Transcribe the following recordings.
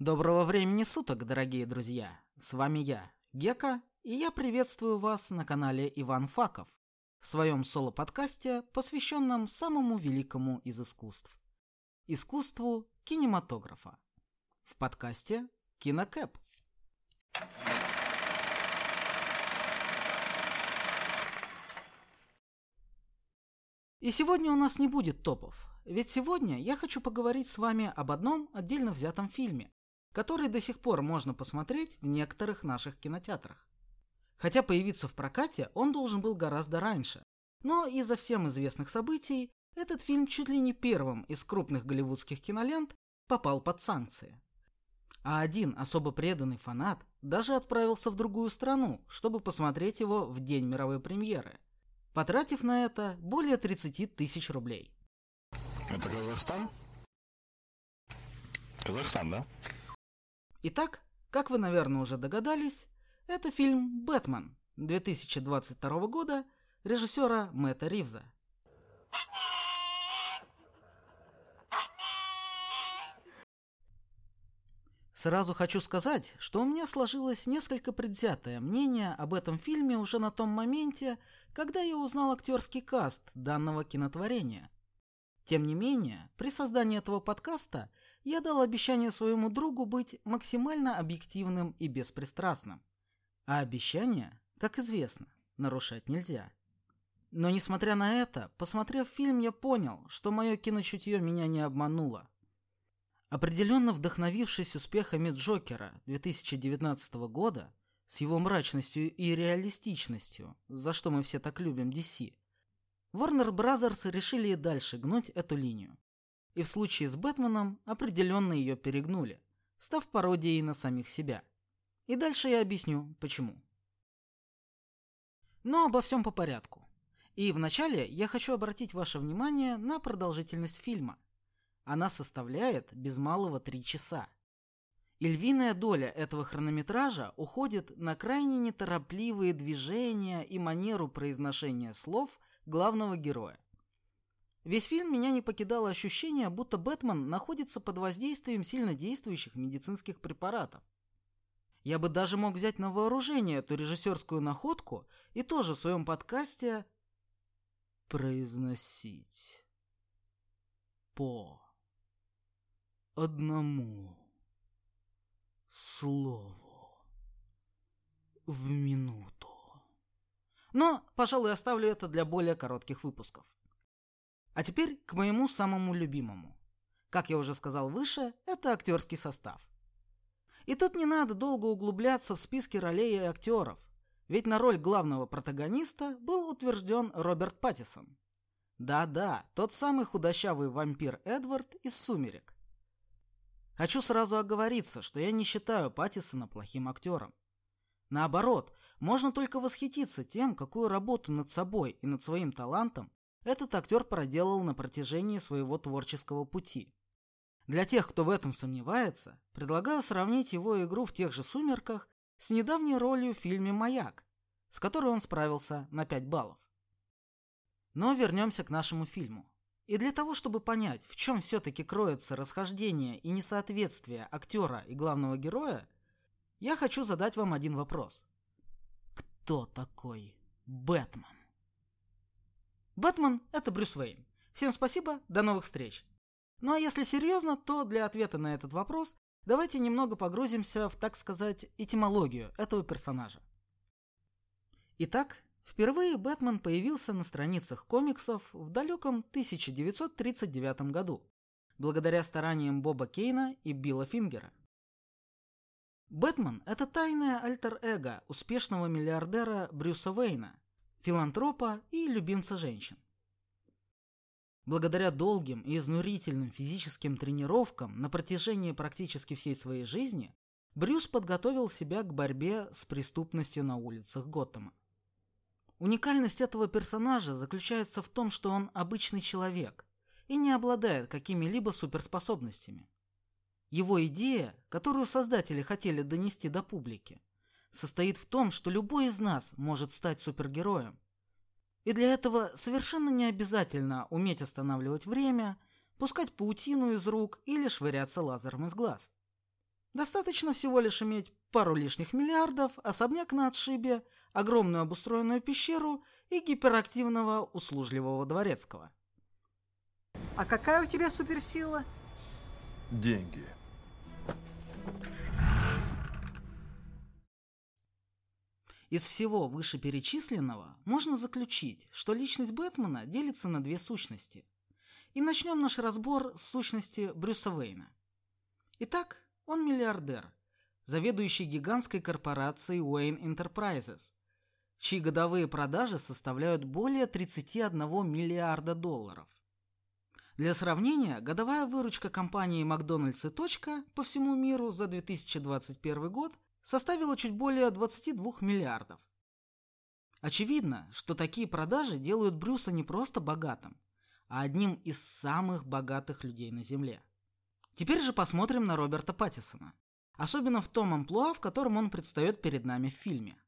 Доброго времени суток, дорогие друзья! С вами я, Гека, и я приветствую вас на канале Иван Факов в своем соло-подкасте, посвященном самому великому из искусств – искусству кинематографа. В подкасте «Кинокэп». И сегодня у нас не будет топов, ведь сегодня я хочу поговорить с вами об одном отдельно взятом фильме, который до сих пор можно посмотреть в некоторых наших кинотеатрах. Хотя появиться в прокате он должен был гораздо раньше, но из-за всем известных событий этот фильм чуть ли не первым из крупных голливудских кинолент попал под санкции. А один особо преданный фанат даже отправился в другую страну, чтобы посмотреть его в день мировой премьеры – потратив на это более 30 тысяч рублей. Это Казахстан? Казахстан, да? Итак, как вы, наверное, уже догадались, это фильм «Бэтмен» 2022 года режиссера Мэтта Ривза. Сразу хочу сказать, что у меня сложилось несколько предвзятое мнение об этом фильме уже на том моменте, когда я узнал актерский каст данного кинотворения. Тем не менее, при создании этого подкаста я дал обещание своему другу быть максимально объективным и беспристрастным. А обещание, как известно, нарушать нельзя. Но несмотря на это, посмотрев фильм, я понял, что мое киночутье меня не обмануло. Определенно вдохновившись успехами Джокера 2019 года, с его мрачностью и реалистичностью, за что мы все так любим DC, Warner Bros. решили и дальше гнуть эту линию. И в случае с Бэтменом определенно ее перегнули, став пародией на самих себя. И дальше я объясню, почему. Но обо всем по порядку. И вначале я хочу обратить ваше внимание на продолжительность фильма. Она составляет без малого 3 часа. И львиная доля этого хронометража уходит на крайне неторопливые движения и манеру произношения слов главного героя. Весь фильм меня не покидало ощущение, будто Бэтмен находится под воздействием сильно действующих медицинских препаратов. Я бы даже мог взять на вооружение эту режиссерскую находку и тоже в своем подкасте произносить по одному слову в минуту. Но, пожалуй, оставлю это для более коротких выпусков. А теперь к моему самому любимому. Как я уже сказал выше, это актерский состав. И тут не надо долго углубляться в списки ролей и актеров, ведь на роль главного протагониста был утвержден Роберт Паттисон. Да-да, тот самый худощавый вампир Эдвард из «Сумерек». Хочу сразу оговориться, что я не считаю Паттисона плохим актером. Наоборот, можно только восхититься тем, какую работу над собой и над своим талантом этот актер проделал на протяжении своего творческого пути. Для тех, кто в этом сомневается, предлагаю сравнить его игру в тех же «Сумерках» с недавней ролью в фильме «Маяк», с которой он справился на 5 баллов. Но вернемся к нашему фильму. И для того, чтобы понять, в чем все-таки кроется расхождение и несоответствие актера и главного героя, я хочу задать вам один вопрос. Кто такой Бэтмен? Бэтмен – это Брюс Уэйн. Всем спасибо, до новых встреч. Ну а если серьезно, то для ответа на этот вопрос давайте немного погрузимся в, так сказать, этимологию этого персонажа. Итак, Впервые Бэтмен появился на страницах комиксов в далеком 1939 году, благодаря стараниям Боба Кейна и Билла Фингера. Бэтмен – это тайное альтер-эго успешного миллиардера Брюса Уэйна, филантропа и любимца женщин. Благодаря долгим и изнурительным физическим тренировкам на протяжении практически всей своей жизни, Брюс подготовил себя к борьбе с преступностью на улицах Готэма. Уникальность этого персонажа заключается в том, что он обычный человек и не обладает какими-либо суперспособностями. Его идея, которую создатели хотели донести до публики, состоит в том, что любой из нас может стать супергероем. И для этого совершенно не обязательно уметь останавливать время, пускать паутину из рук или швыряться лазером из глаз. Достаточно всего лишь иметь пару лишних миллиардов, особняк на отшибе, огромную обустроенную пещеру и гиперактивного услужливого дворецкого. А какая у тебя суперсила? Деньги. Из всего вышеперечисленного можно заключить, что личность Бэтмена делится на две сущности. И начнем наш разбор с сущности Брюса Уэйна. Итак, он миллиардер, заведующий гигантской корпорацией Wayne Enterprises, чьи годовые продажи составляют более 31 миллиарда долларов. Для сравнения, годовая выручка компании Макдональдс и Точка по всему миру за 2021 год составила чуть более 22 миллиардов. Очевидно, что такие продажи делают Брюса не просто богатым, а одним из самых богатых людей на Земле. Теперь же посмотрим на Роберта Паттисона, особенно в том амплуа, в котором он предстает перед нами в фильме.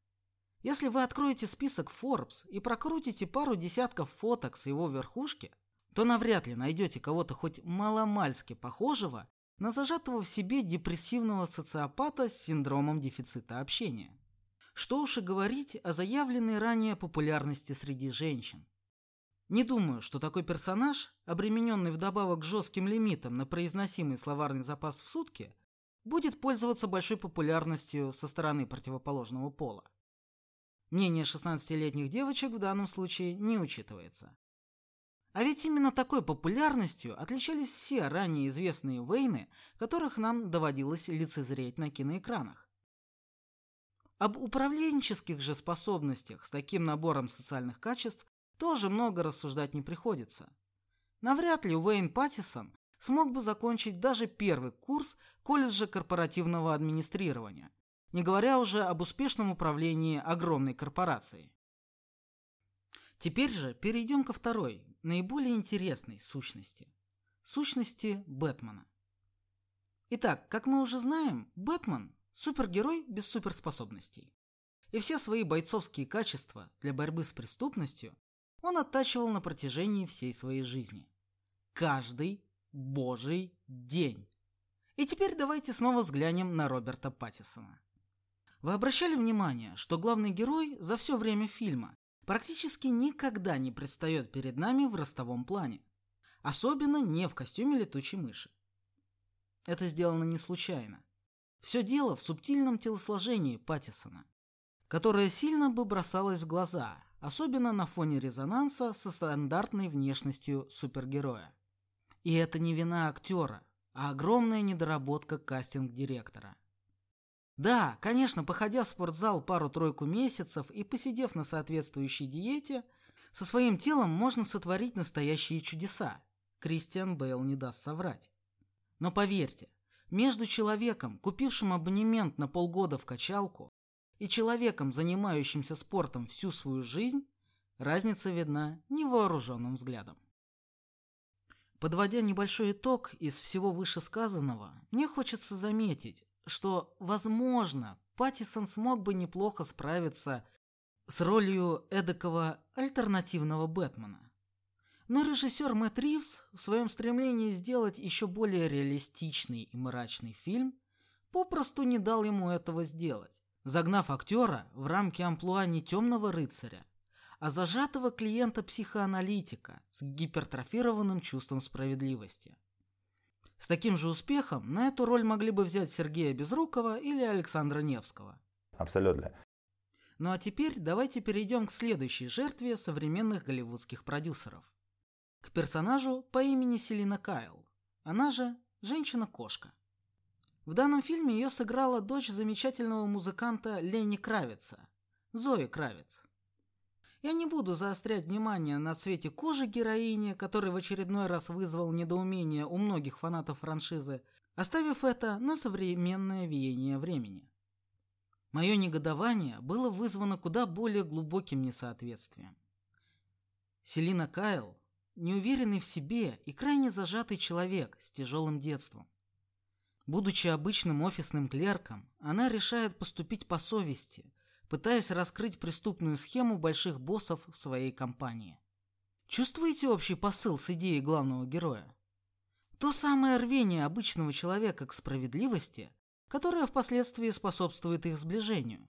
Если вы откроете список Forbes и прокрутите пару десятков фоток с его верхушки – то навряд ли найдете кого-то хоть маломальски похожего на зажатого в себе депрессивного социопата с синдромом дефицита общения. Что уж и говорить о заявленной ранее популярности среди женщин. Не думаю, что такой персонаж, обремененный вдобавок жестким лимитом на произносимый словарный запас в сутки, будет пользоваться большой популярностью со стороны противоположного пола. Мнение 16-летних девочек в данном случае не учитывается. А ведь именно такой популярностью отличались все ранее известные Вейны, которых нам доводилось лицезреть на киноэкранах. Об управленческих же способностях с таким набором социальных качеств тоже много рассуждать не приходится. Навряд ли Уэйн Паттисон смог бы закончить даже первый курс колледжа корпоративного администрирования, не говоря уже об успешном управлении огромной корпорацией. Теперь же перейдем ко второй, наиболее интересной сущности. Сущности Бэтмена. Итак, как мы уже знаем, Бэтмен – супергерой без суперспособностей. И все свои бойцовские качества для борьбы с преступностью он оттачивал на протяжении всей своей жизни. Каждый божий день. И теперь давайте снова взглянем на Роберта Паттисона. Вы обращали внимание, что главный герой за все время фильма практически никогда не предстает перед нами в ростовом плане. Особенно не в костюме летучей мыши. Это сделано не случайно. Все дело в субтильном телосложении Паттисона, которое сильно бы бросалось в глаза, особенно на фоне резонанса со стандартной внешностью супергероя. И это не вина актера, а огромная недоработка кастинг-директора – да, конечно, походя в спортзал пару-тройку месяцев и посидев на соответствующей диете, со своим телом можно сотворить настоящие чудеса. Кристиан Бейл не даст соврать. Но поверьте, между человеком, купившим абонемент на полгода в качалку, и человеком, занимающимся спортом всю свою жизнь, разница видна невооруженным взглядом. Подводя небольшой итог из всего вышесказанного, мне хочется заметить, что, возможно, Паттисон смог бы неплохо справиться с ролью эдакого альтернативного Бэтмена. Но режиссер Мэтт Ривз в своем стремлении сделать еще более реалистичный и мрачный фильм попросту не дал ему этого сделать, загнав актера в рамки амплуа не темного рыцаря, а зажатого клиента-психоаналитика с гипертрофированным чувством справедливости. С таким же успехом на эту роль могли бы взять Сергея Безрукова или Александра Невского. Абсолютно. Ну а теперь давайте перейдем к следующей жертве современных голливудских продюсеров. К персонажу по имени Селина Кайл. Она же женщина-кошка. В данном фильме ее сыграла дочь замечательного музыканта Ленни Кравица, Зои Кравец. Я не буду заострять внимание на цвете кожи героини, который в очередной раз вызвал недоумение у многих фанатов франшизы, оставив это на современное веяние времени. Мое негодование было вызвано куда более глубоким несоответствием. Селина Кайл – неуверенный в себе и крайне зажатый человек с тяжелым детством. Будучи обычным офисным клерком, она решает поступить по совести, пытаясь раскрыть преступную схему больших боссов в своей компании. Чувствуете общий посыл с идеей главного героя? То самое рвение обычного человека к справедливости, которая впоследствии способствует их сближению.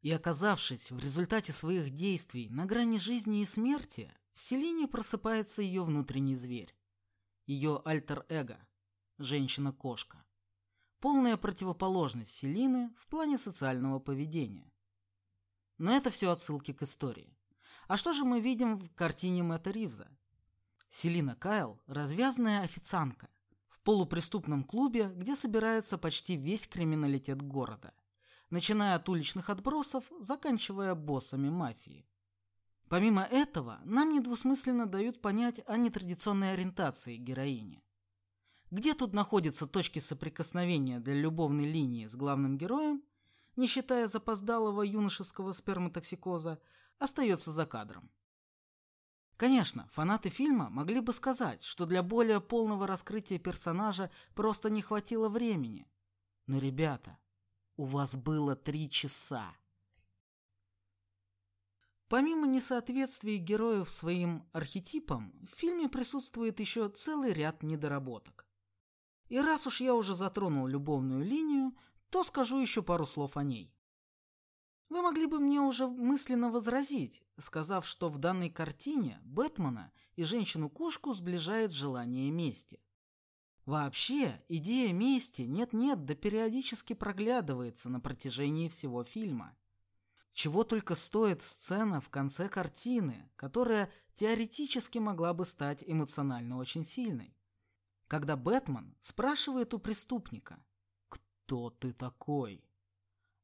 И оказавшись в результате своих действий на грани жизни и смерти, в Селине просыпается ее внутренний зверь, ее альтер-эго, женщина-кошка. Полная противоположность Селины в плане социального поведения. Но это все отсылки к истории. А что же мы видим в картине Мэтта Ривза? Селина Кайл – развязная официантка в полупреступном клубе, где собирается почти весь криминалитет города начиная от уличных отбросов, заканчивая боссами мафии. Помимо этого, нам недвусмысленно дают понять о нетрадиционной ориентации героини. Где тут находятся точки соприкосновения для любовной линии с главным героем, не считая запоздалого юношеского сперматоксикоза, остается за кадром. Конечно, фанаты фильма могли бы сказать, что для более полного раскрытия персонажа просто не хватило времени. Но, ребята, у вас было три часа. Помимо несоответствий героев своим архетипам, в фильме присутствует еще целый ряд недоработок. И раз уж я уже затронул любовную линию, то скажу еще пару слов о ней. Вы могли бы мне уже мысленно возразить, сказав, что в данной картине Бэтмена и женщину-кошку сближает желание мести. Вообще, идея мести нет-нет, да периодически проглядывается на протяжении всего фильма. Чего только стоит сцена в конце картины, которая теоретически могла бы стать эмоционально очень сильной. Когда Бэтмен спрашивает у преступника «Кто ты такой?»,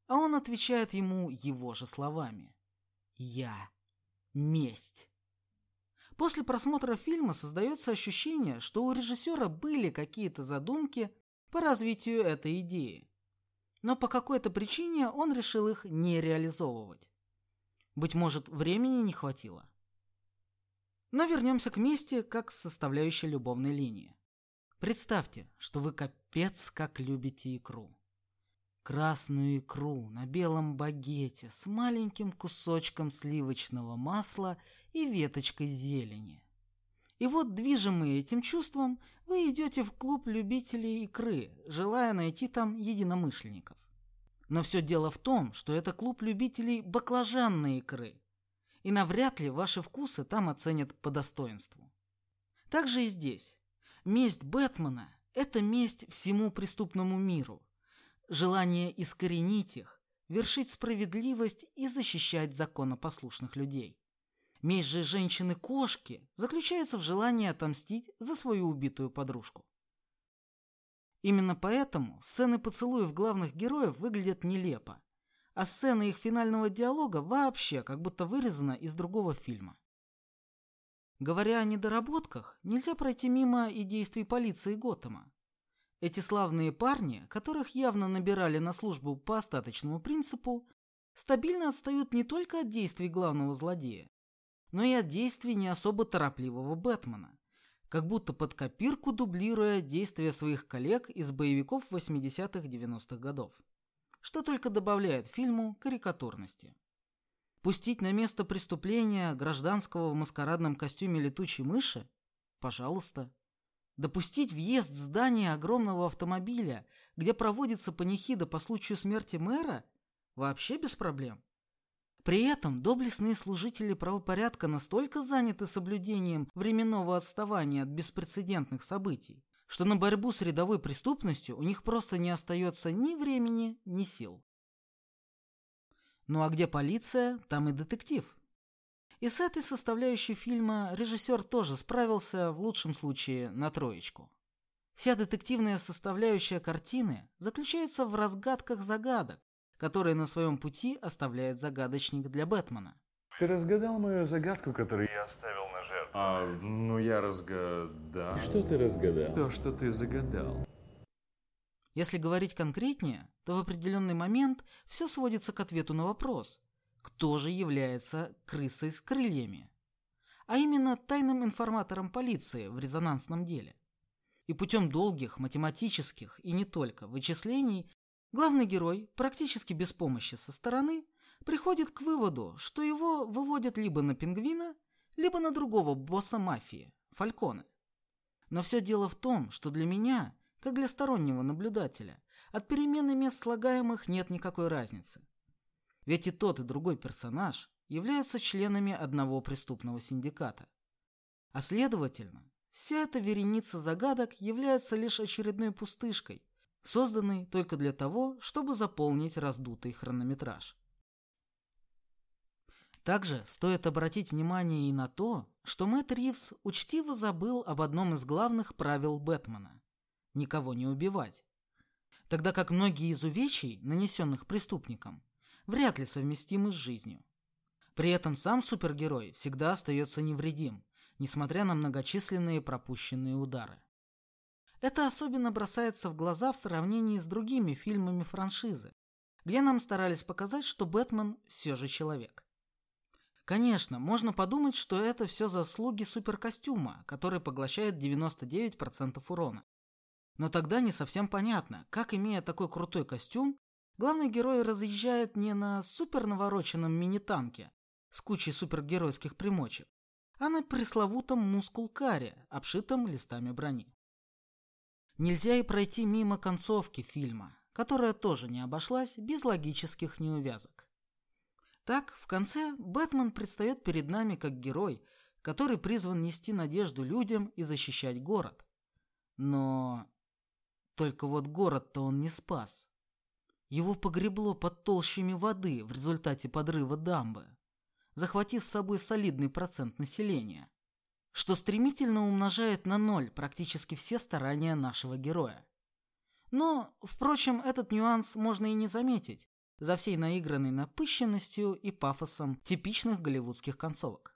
а он отвечает ему его же словами «Я. Месть». После просмотра фильма создается ощущение, что у режиссера были какие-то задумки по развитию этой идеи. Но по какой-то причине он решил их не реализовывать. Быть может, времени не хватило. Но вернемся к мести как составляющей любовной линии. Представьте, что вы капец как любите икру. Красную икру на белом багете с маленьким кусочком сливочного масла и веточкой зелени. И вот, движимые этим чувством, вы идете в клуб любителей икры, желая найти там единомышленников. Но все дело в том, что это клуб любителей баклажанной икры, и навряд ли ваши вкусы там оценят по достоинству. Так же и здесь. Месть Бэтмена – это месть всему преступному миру, желание искоренить их, вершить справедливость и защищать законопослушных людей. Месть же женщины-кошки заключается в желании отомстить за свою убитую подружку. Именно поэтому сцены поцелуев главных героев выглядят нелепо, а сцена их финального диалога вообще как будто вырезана из другого фильма. Говоря о недоработках, нельзя пройти мимо и действий полиции Готэма. Эти славные парни, которых явно набирали на службу по остаточному принципу, стабильно отстают не только от действий главного злодея, но и от действий не особо торопливого Бэтмена, как будто под копирку дублируя действия своих коллег из боевиков 80-х-90-х годов, что только добавляет фильму карикатурности. Пустить на место преступления гражданского в маскарадном костюме летучей мыши? Пожалуйста. Допустить въезд в здание огромного автомобиля, где проводится панихида по случаю смерти мэра? Вообще без проблем. При этом доблестные служители правопорядка настолько заняты соблюдением временного отставания от беспрецедентных событий, что на борьбу с рядовой преступностью у них просто не остается ни времени, ни сил. Ну а где полиция, там и детектив. И с этой составляющей фильма режиссер тоже справился, в лучшем случае, на троечку. Вся детективная составляющая картины заключается в разгадках загадок, которые на своем пути оставляет загадочник для Бэтмена. Ты разгадал мою загадку, которую я оставил на жертву? А, ну я разгадал. Что ты разгадал? То, что ты загадал. Если говорить конкретнее, то в определенный момент все сводится к ответу на вопрос, кто же является крысой с крыльями, а именно тайным информатором полиции в резонансном деле. И путем долгих математических и не только вычислений главный герой, практически без помощи со стороны, приходит к выводу, что его выводят либо на пингвина, либо на другого босса мафии, Фальконе. Но все дело в том, что для меня как для стороннего наблюдателя, от перемены мест слагаемых нет никакой разницы. Ведь и тот, и другой персонаж являются членами одного преступного синдиката. А следовательно, вся эта вереница загадок является лишь очередной пустышкой, созданной только для того, чтобы заполнить раздутый хронометраж. Также стоит обратить внимание и на то, что Мэтт Ривз учтиво забыл об одном из главных правил Бэтмена – никого не убивать. Тогда как многие из увечий, нанесенных преступникам, вряд ли совместимы с жизнью. При этом сам супергерой всегда остается невредим, несмотря на многочисленные пропущенные удары. Это особенно бросается в глаза в сравнении с другими фильмами франшизы, где нам старались показать, что Бэтмен все же человек. Конечно, можно подумать, что это все заслуги суперкостюма, который поглощает 99% урона. Но тогда не совсем понятно, как, имея такой крутой костюм, главный герой разъезжает не на супер навороченном мини-танке с кучей супергеройских примочек, а на пресловутом мускул-каре, обшитом листами брони. Нельзя и пройти мимо концовки фильма, которая тоже не обошлась без логических неувязок. Так, в конце Бэтмен предстает перед нами как герой, который призван нести надежду людям и защищать город. Но только вот город-то он не спас. Его погребло под толщами воды в результате подрыва дамбы, захватив с собой солидный процент населения, что стремительно умножает на ноль практически все старания нашего героя. Но, впрочем, этот нюанс можно и не заметить, за всей наигранной напыщенностью и пафосом типичных голливудских концовок.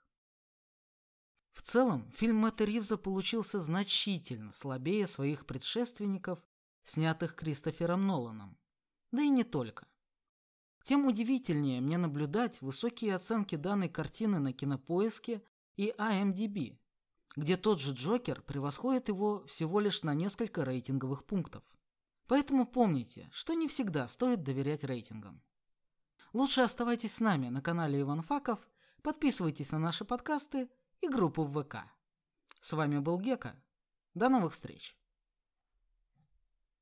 В целом, фильм Мэтта Ривза получился значительно слабее своих предшественников, снятых Кристофером Ноланом. Да и не только. Тем удивительнее мне наблюдать высокие оценки данной картины на Кинопоиске и IMDb, где тот же Джокер превосходит его всего лишь на несколько рейтинговых пунктов. Поэтому помните, что не всегда стоит доверять рейтингам. Лучше оставайтесь с нами на канале Иван Факов, подписывайтесь на наши подкасты и группу в ВК. С вами был Гека. До новых встреч!